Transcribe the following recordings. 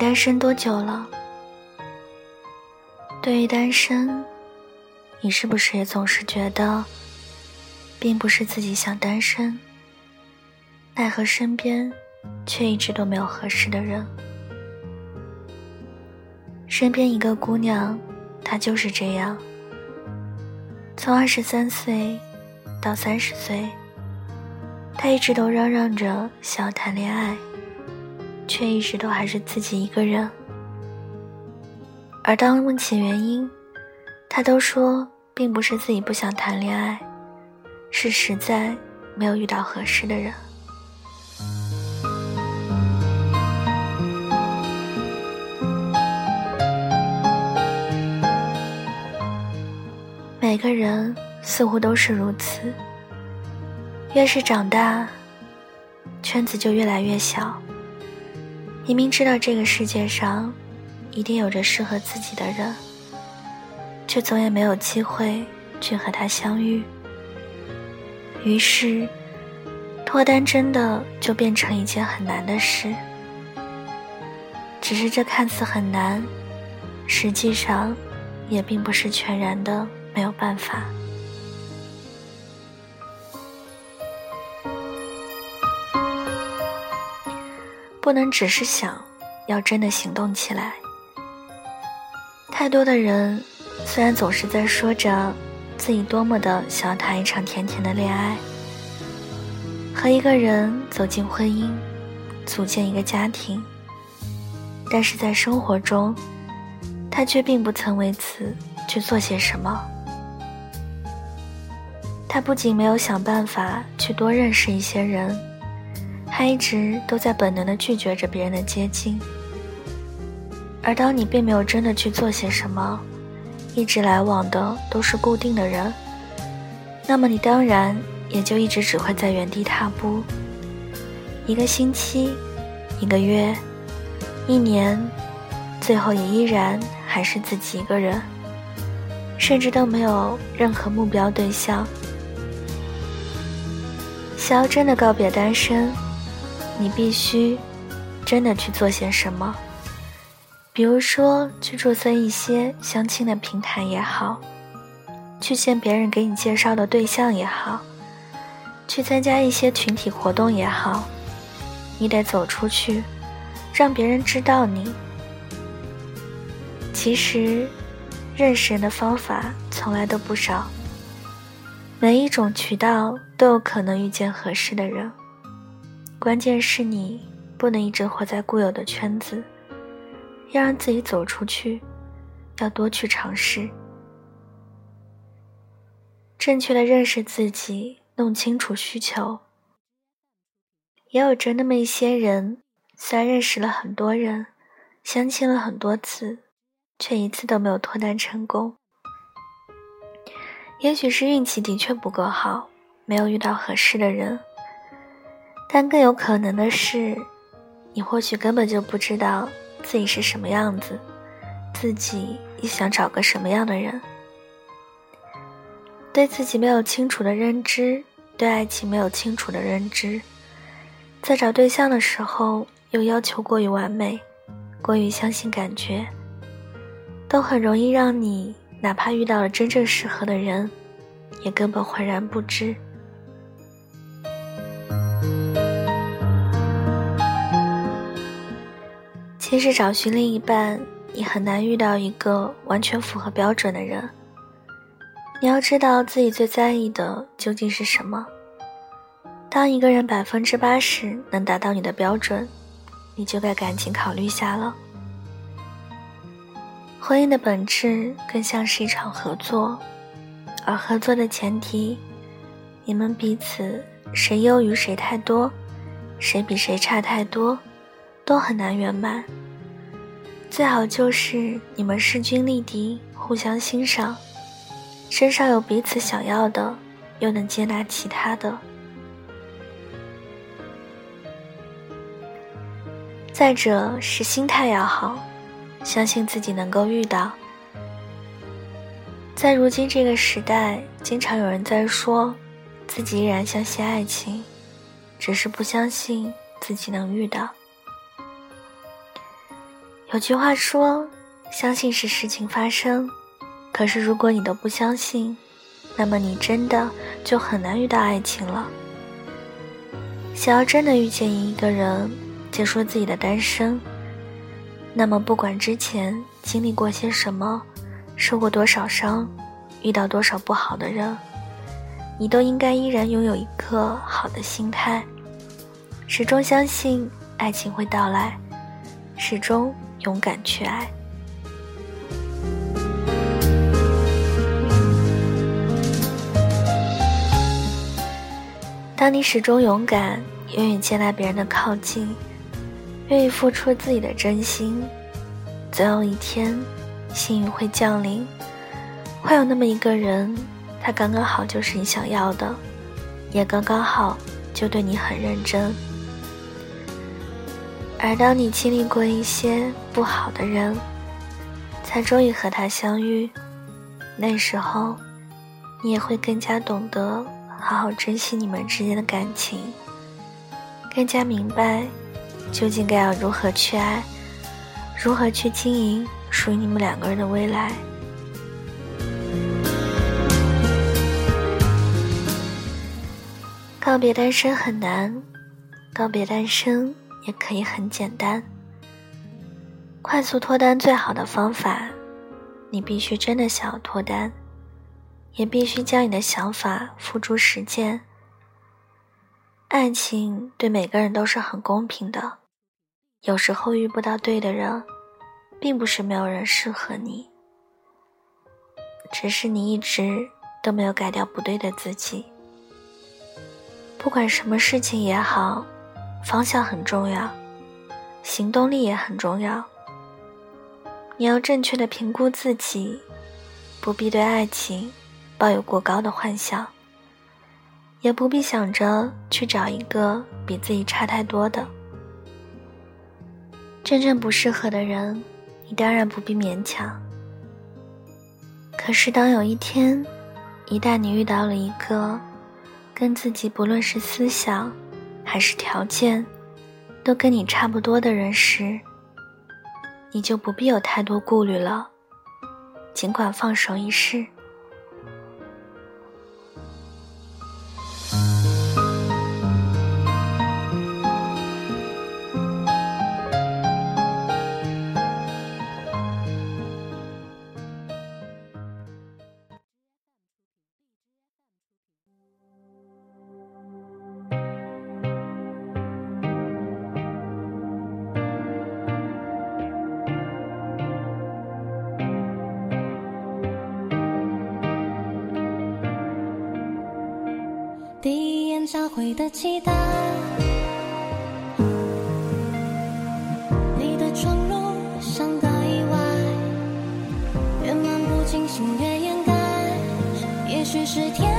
单身多久了？对于单身，你是不是也总是觉得，并不是自己想单身，奈何身边却一直都没有合适的人？身边一个姑娘，她就是这样，从二十三岁到三十岁，她一直都嚷嚷着想要谈恋爱。却一直都还是自己一个人，而当问起原因，他都说并不是自己不想谈恋爱，是实在没有遇到合适的人。每个人似乎都是如此，越是长大，圈子就越来越小。明明知道这个世界上一定有着适合自己的人，却总也没有机会去和他相遇。于是，脱单真的就变成一件很难的事。只是这看似很难，实际上也并不是全然的没有办法。不能只是想，要真的行动起来。太多的人，虽然总是在说着自己多么的想要谈一场甜甜的恋爱，和一个人走进婚姻，组建一个家庭，但是在生活中，他却并不曾为此去做些什么。他不仅没有想办法去多认识一些人。他一直都在本能的拒绝着别人的接近，而当你并没有真的去做些什么，一直来往的都是固定的人，那么你当然也就一直只会在原地踏步。一个星期，一个月，一年，最后也依然还是自己一个人，甚至都没有任何目标对象。想要真的告别单身。你必须真的去做些什么，比如说去注册一些相亲的平台也好，去见别人给你介绍的对象也好，去参加一些群体活动也好，你得走出去，让别人知道你。其实，认识人的方法从来都不少，每一种渠道都有可能遇见合适的人。关键是你不能一直活在固有的圈子，要让自己走出去，要多去尝试，正确的认识自己，弄清楚需求。也有着那么一些人，虽然认识了很多人，相亲了很多次，却一次都没有脱单成功。也许是运气的确不够好，没有遇到合适的人。但更有可能的是，你或许根本就不知道自己是什么样子，自己也想找个什么样的人。对自己没有清楚的认知，对爱情没有清楚的认知，在找对象的时候又要求过于完美，过于相信感觉，都很容易让你哪怕遇到了真正适合的人，也根本浑然不知。其实找寻另一半，你很难遇到一个完全符合标准的人。你要知道自己最在意的究竟是什么。当一个人百分之八十能达到你的标准，你就该赶紧考虑下了。婚姻的本质更像是一场合作，而合作的前提，你们彼此谁优于谁太多，谁比谁差太多。都很难圆满。最好就是你们势均力敌，互相欣赏，身上有彼此想要的，又能接纳其他的。再者是心态要好，相信自己能够遇到。在如今这个时代，经常有人在说，自己依然相信爱情，只是不相信自己能遇到。有句话说：“相信是事情发生。”可是如果你都不相信，那么你真的就很难遇到爱情了。想要真的遇见一个人，结束自己的单身，那么不管之前经历过些什么，受过多少伤，遇到多少不好的人，你都应该依然拥有一颗好的心态，始终相信爱情会到来，始终。勇敢去爱。当你始终勇敢，愿意接纳别人的靠近，愿意付出自己的真心，总有一天，幸运会降临，会有那么一个人，他刚刚好就是你想要的，也刚刚好就对你很认真。而当你经历过一些不好的人，才终于和他相遇，那时候，你也会更加懂得好好珍惜你们之间的感情，更加明白究竟该要如何去爱，如何去经营属于你们两个人的未来。告别单身很难，告别单身。也可以很简单，快速脱单最好的方法，你必须真的想要脱单，也必须将你的想法付诸实践。爱情对每个人都是很公平的，有时候遇不到对的人，并不是没有人适合你，只是你一直都没有改掉不对的自己。不管什么事情也好。方向很重要，行动力也很重要。你要正确的评估自己，不必对爱情抱有过高的幻想，也不必想着去找一个比自己差太多的。真正不适合的人，你当然不必勉强。可是当有一天，一旦你遇到了一个跟自己不论是思想，还是条件，都跟你差不多的人时，你就不必有太多顾虑了，尽管放手一试。会的期待，你的闯入像个意外，越漫不经心越掩盖，也许是天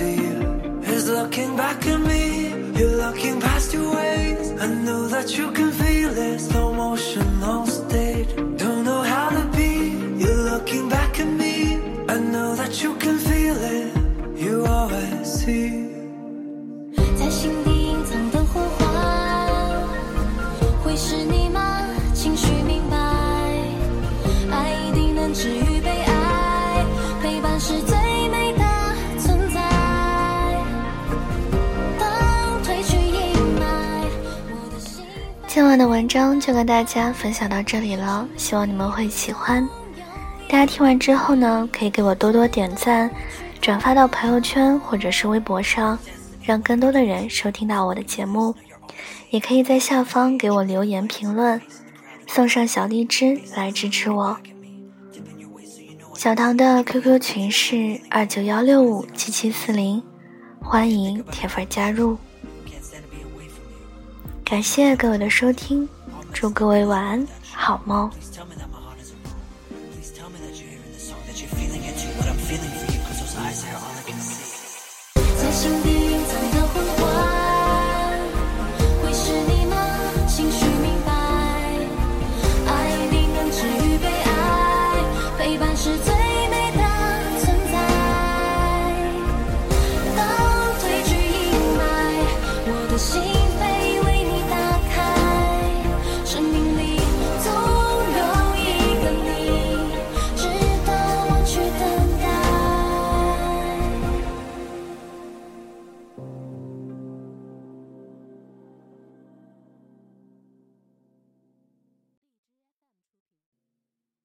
is looking back 今晚的文章就跟大家分享到这里了，希望你们会喜欢。大家听完之后呢，可以给我多多点赞，转发到朋友圈或者是微博上，让更多的人收听到我的节目。也可以在下方给我留言评论，送上小荔枝来支持我。小唐的 QQ 群是二九幺六五七七四零，欢迎铁粉加入。感谢各位的收听，祝各位晚安，好梦。